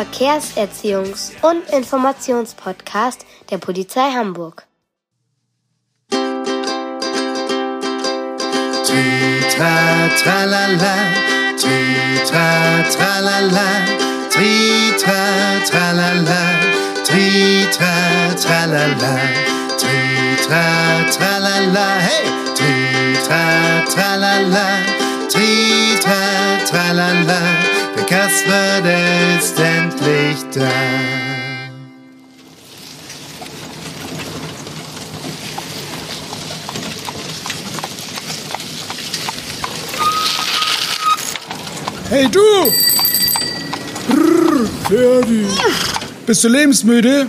Verkehrserziehungs- und Informationspodcast der Polizei Hamburg. Tritra, tralala, tritra, tralala, tritra, tralala, tritra, tralala, tritra, tralala, hey, tritra, tralala, tritra, tralala, Hey du! Brrr, Ferdi. Bist du lebensmüde?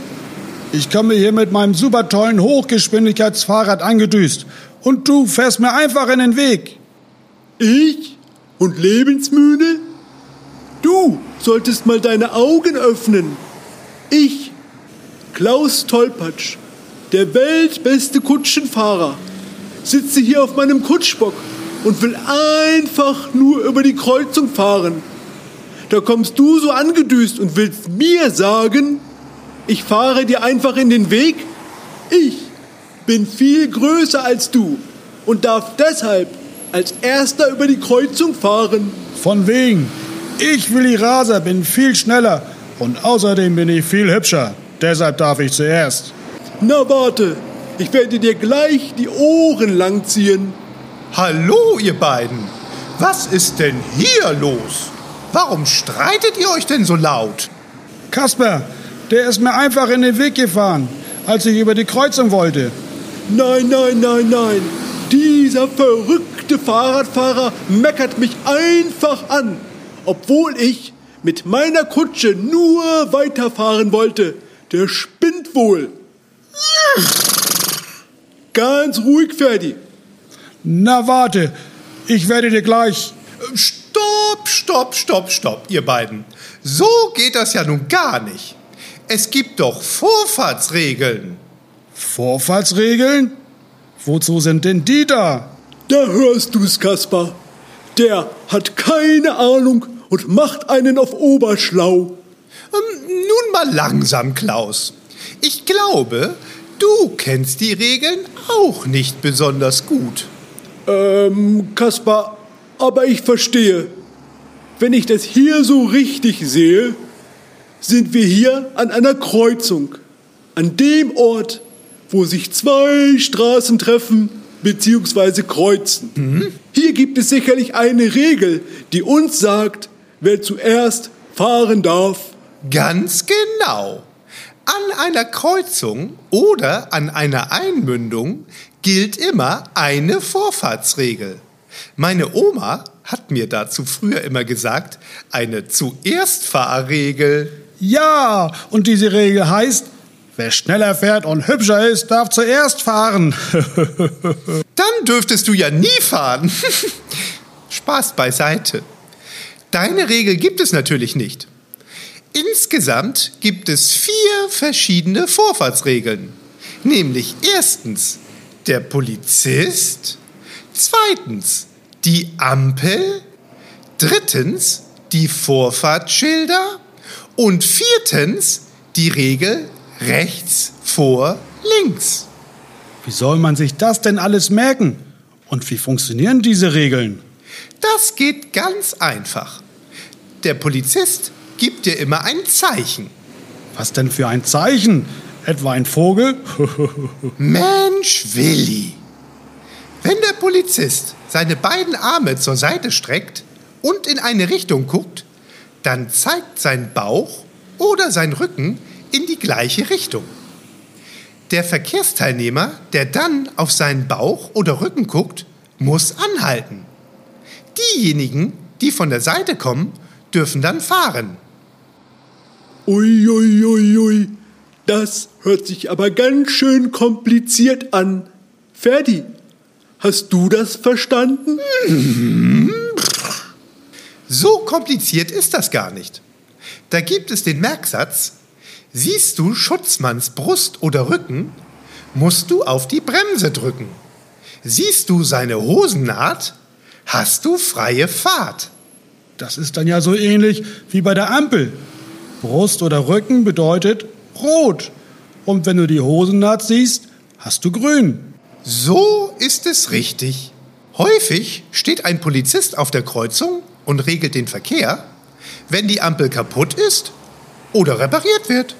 Ich komme hier mit meinem super tollen Hochgeschwindigkeitsfahrrad angedüst. Und du fährst mir einfach in den Weg. Ich? Und lebensmüde? Solltest mal deine Augen öffnen. Ich, Klaus Tolpatsch, der weltbeste Kutschenfahrer, sitze hier auf meinem Kutschbock und will einfach nur über die Kreuzung fahren. Da kommst du so angedüst und willst mir sagen, ich fahre dir einfach in den Weg? Ich bin viel größer als du und darf deshalb als erster über die Kreuzung fahren. Von wegen. Ich, Willi Raser, bin viel schneller. Und außerdem bin ich viel hübscher. Deshalb darf ich zuerst. Na warte, ich werde dir gleich die Ohren langziehen. Hallo, ihr beiden. Was ist denn hier los? Warum streitet ihr euch denn so laut? Kasper, der ist mir einfach in den Weg gefahren, als ich über die Kreuzung wollte. Nein, nein, nein, nein. Dieser verrückte Fahrradfahrer meckert mich einfach an, obwohl ich mit meiner Kutsche nur weiterfahren wollte. Der spinnt wohl. Ganz ruhig, Ferdi. Na warte, ich werde dir gleich. Stopp, stopp, stopp, stopp, ihr beiden. So geht das ja nun gar nicht. Es gibt doch Vorfahrtsregeln. Vorfahrtsregeln? Wozu sind denn die da? Da hörst du's, Kaspar. Der hat keine Ahnung und macht einen auf Oberschlau. Ähm, nun mal langsam, Klaus. Ich glaube, du kennst die Regeln auch nicht besonders gut. Ähm, Kaspar, aber ich verstehe. Wenn ich das hier so richtig sehe, sind wir hier an einer Kreuzung. An dem Ort, wo sich zwei Straßen treffen bzw. kreuzen. Hier gibt es sicherlich eine Regel, die uns sagt, wer zuerst fahren darf. Ganz genau. An einer Kreuzung oder an einer Einmündung gilt immer eine Vorfahrtsregel. Meine Oma hat mir dazu früher immer gesagt, eine Zuerstfahrregel. Ja, und diese Regel heißt, wer schneller fährt und hübscher ist, darf zuerst fahren. Dann dürftest du ja nie fahren. Spaß beiseite. Deine Regel gibt es natürlich nicht. Insgesamt gibt es vier verschiedene Vorfahrtsregeln. Nämlich erstens der Polizist, zweitens die Ampel, drittens die Vorfahrtsschilder und viertens die Regel rechts vor links. Wie soll man sich das denn alles merken? Und wie funktionieren diese Regeln? Das geht ganz einfach. Der Polizist gibt dir immer ein Zeichen. Was denn für ein Zeichen? Etwa ein Vogel? Mensch, Willi. Wenn der Polizist seine beiden Arme zur Seite streckt und in eine Richtung guckt, dann zeigt sein Bauch oder sein Rücken in die gleiche Richtung. Der Verkehrsteilnehmer, der dann auf seinen Bauch oder Rücken guckt, muss anhalten. Diejenigen, die von der Seite kommen, dürfen dann fahren. Ui, ui, ui, ui. Das hört sich aber ganz schön kompliziert an. Ferdi, hast du das verstanden? So kompliziert ist das gar nicht. Da gibt es den Merksatz, siehst du Schutzmanns Brust oder Rücken, musst du auf die Bremse drücken. Siehst du seine Hosennaht? Hast du freie Fahrt. Das ist dann ja so ähnlich wie bei der Ampel. Brust oder Rücken bedeutet rot. Und wenn du die Hosennaht siehst, hast du grün. So ist es richtig. Häufig steht ein Polizist auf der Kreuzung und regelt den Verkehr, wenn die Ampel kaputt ist oder repariert wird.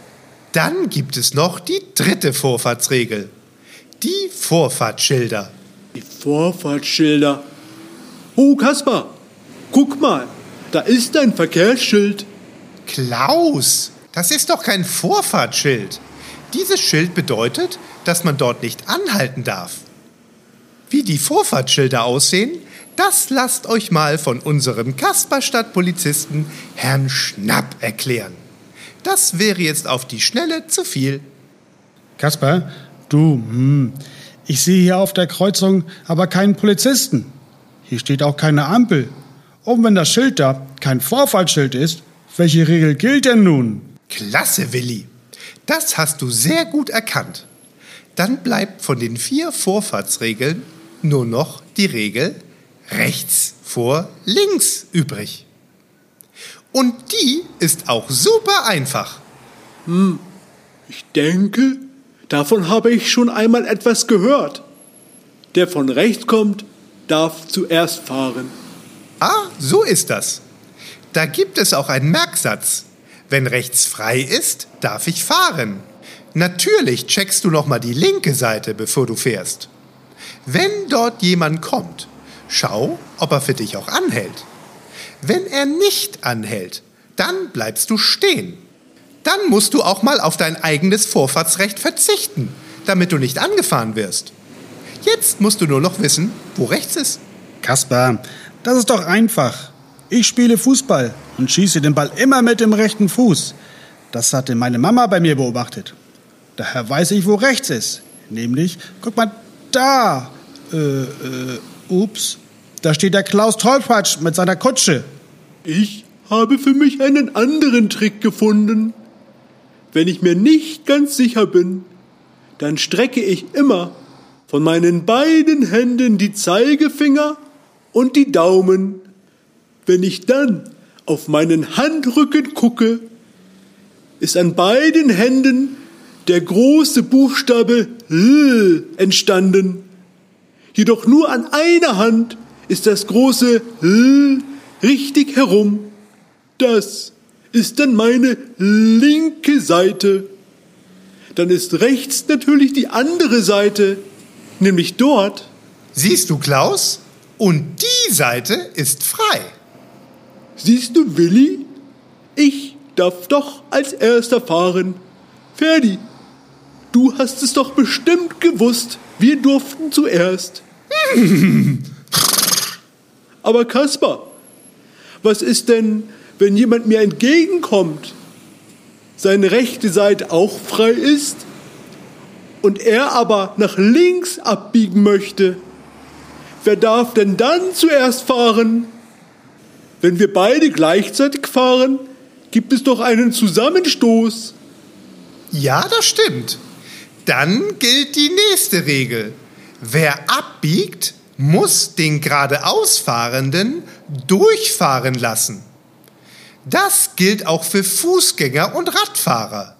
Dann gibt es noch die dritte Vorfahrtsregel. Die Vorfahrtsschilder. Die Vorfahrtsschilder. Oh, Kaspar, guck mal, da ist ein Verkehrsschild. Klaus, das ist doch kein Vorfahrtsschild. Dieses Schild bedeutet, dass man dort nicht anhalten darf. Wie die Vorfahrtsschilder aussehen, das lasst euch mal von unserem Kasperstadt-Polizisten Herrn Schnapp erklären. Das wäre jetzt auf die Schnelle zu viel. Kasper, du, hm, ich sehe hier auf der Kreuzung aber keinen Polizisten. Hier steht auch keine Ampel. Und wenn das Schild da kein Vorfahrtsschild ist, welche Regel gilt denn nun? Klasse, Willi. Das hast du sehr gut erkannt. Dann bleibt von den vier Vorfahrtsregeln nur noch die Regel rechts vor links übrig. Und die ist auch super einfach. Ich denke, davon habe ich schon einmal etwas gehört. Der von rechts kommt, darf zuerst fahren. Ah, so ist das. Da gibt es auch einen Merksatz. Wenn rechts frei ist, darf ich fahren. Natürlich checkst du noch mal die linke Seite, bevor du fährst. Wenn dort jemand kommt, schau, ob er für dich auch anhält. Wenn er nicht anhält, dann bleibst du stehen. Dann musst du auch mal auf dein eigenes Vorfahrtsrecht verzichten, damit du nicht angefahren wirst. Jetzt musst du nur noch wissen, wo rechts ist. Kasper, das ist doch einfach. Ich spiele Fußball und schieße den Ball immer mit dem rechten Fuß. Das hatte meine Mama bei mir beobachtet. Daher weiß ich, wo rechts ist. Nämlich, guck mal, da. Äh, äh, ups. Da steht der Klaus Tollpatsch mit seiner Kutsche. Ich habe für mich einen anderen Trick gefunden. Wenn ich mir nicht ganz sicher bin, dann strecke ich immer von meinen beiden Händen die Zeigefinger und die Daumen. Wenn ich dann auf meinen Handrücken gucke, ist an beiden Händen der große Buchstabe L entstanden. Jedoch nur an einer Hand ist das große L richtig herum. Das ist dann meine linke Seite. Dann ist rechts natürlich die andere Seite, nämlich dort. Siehst du, Klaus? Und die Seite ist frei. Siehst du, Willi? Ich darf doch als erster fahren. Ferdi, du hast es doch bestimmt gewusst. Wir durften zuerst. Aber Kaspar, was ist denn, wenn jemand mir entgegenkommt, seine rechte Seite auch frei ist und er aber nach links abbiegen möchte? Wer darf denn dann zuerst fahren? Wenn wir beide gleichzeitig fahren, gibt es doch einen Zusammenstoß. Ja, das stimmt. Dann gilt die nächste Regel. Wer abbiegt, muss den geradeausfahrenden durchfahren lassen. Das gilt auch für Fußgänger und Radfahrer.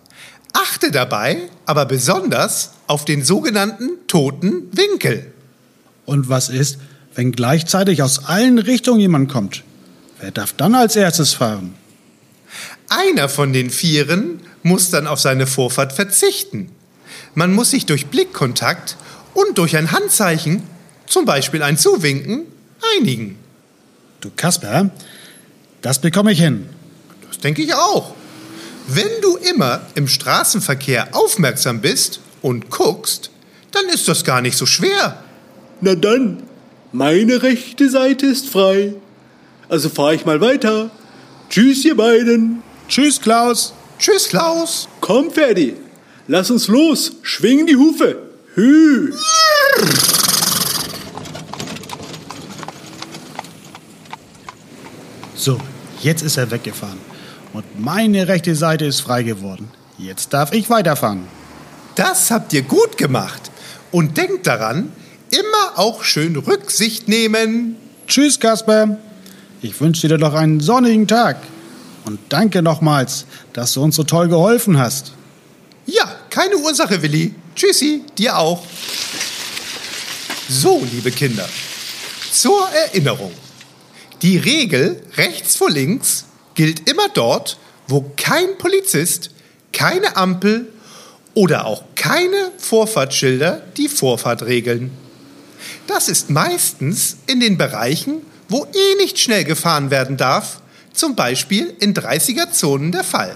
Achte dabei aber besonders auf den sogenannten toten Winkel. Und was ist, wenn gleichzeitig aus allen Richtungen jemand kommt? Wer darf dann als erstes fahren? Einer von den Vieren muss dann auf seine Vorfahrt verzichten. Man muss sich durch Blickkontakt und durch ein Handzeichen, zum Beispiel ein Zuwinken, einigen. Du Kasper, das bekomme ich hin. Das denke ich auch. Wenn du immer im Straßenverkehr aufmerksam bist und guckst, dann ist das gar nicht so schwer. Na dann, meine rechte Seite ist frei. Also fahre ich mal weiter. Tschüss, ihr beiden. Tschüss, Klaus. Tschüss, Klaus. Komm, Ferdi. Lass uns los. Schwing die Hufe. Hü. So, jetzt ist er weggefahren. Und meine rechte Seite ist frei geworden. Jetzt darf ich weiterfahren. Das habt ihr gut gemacht. Und denkt daran, immer auch schön Rücksicht nehmen. Tschüss, Kasper. Ich wünsche dir doch einen sonnigen Tag. Und danke nochmals, dass du uns so toll geholfen hast. Ja, keine Ursache, Willi. Tschüssi, dir auch. So, liebe Kinder, zur Erinnerung. Die Regel rechts vor links gilt immer dort, wo kein Polizist, keine Ampel oder auch keine Vorfahrtsschilder die Vorfahrt regeln. Das ist meistens in den Bereichen, wo eh nicht schnell gefahren werden darf, zum Beispiel in 30er-Zonen der Fall.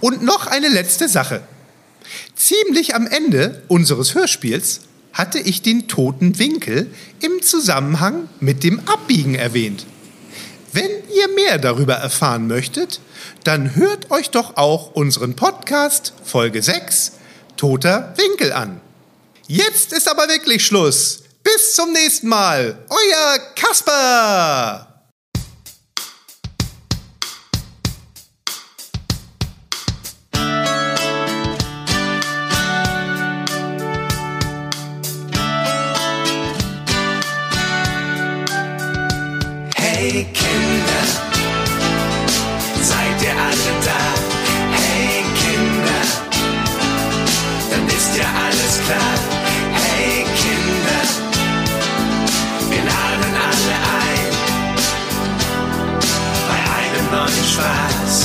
Und noch eine letzte Sache. Ziemlich am Ende unseres Hörspiels hatte ich den toten Winkel im Zusammenhang mit dem Abbiegen erwähnt. Wenn ihr mehr darüber erfahren möchtet, dann hört euch doch auch unseren Podcast Folge 6 Toter Winkel an. Jetzt ist aber wirklich Schluss. Bis zum nächsten Mal. Euer Kasper. dann ist ja alles klar. Hey Kinder, wir laden alle ein bei einem neuen Spaß.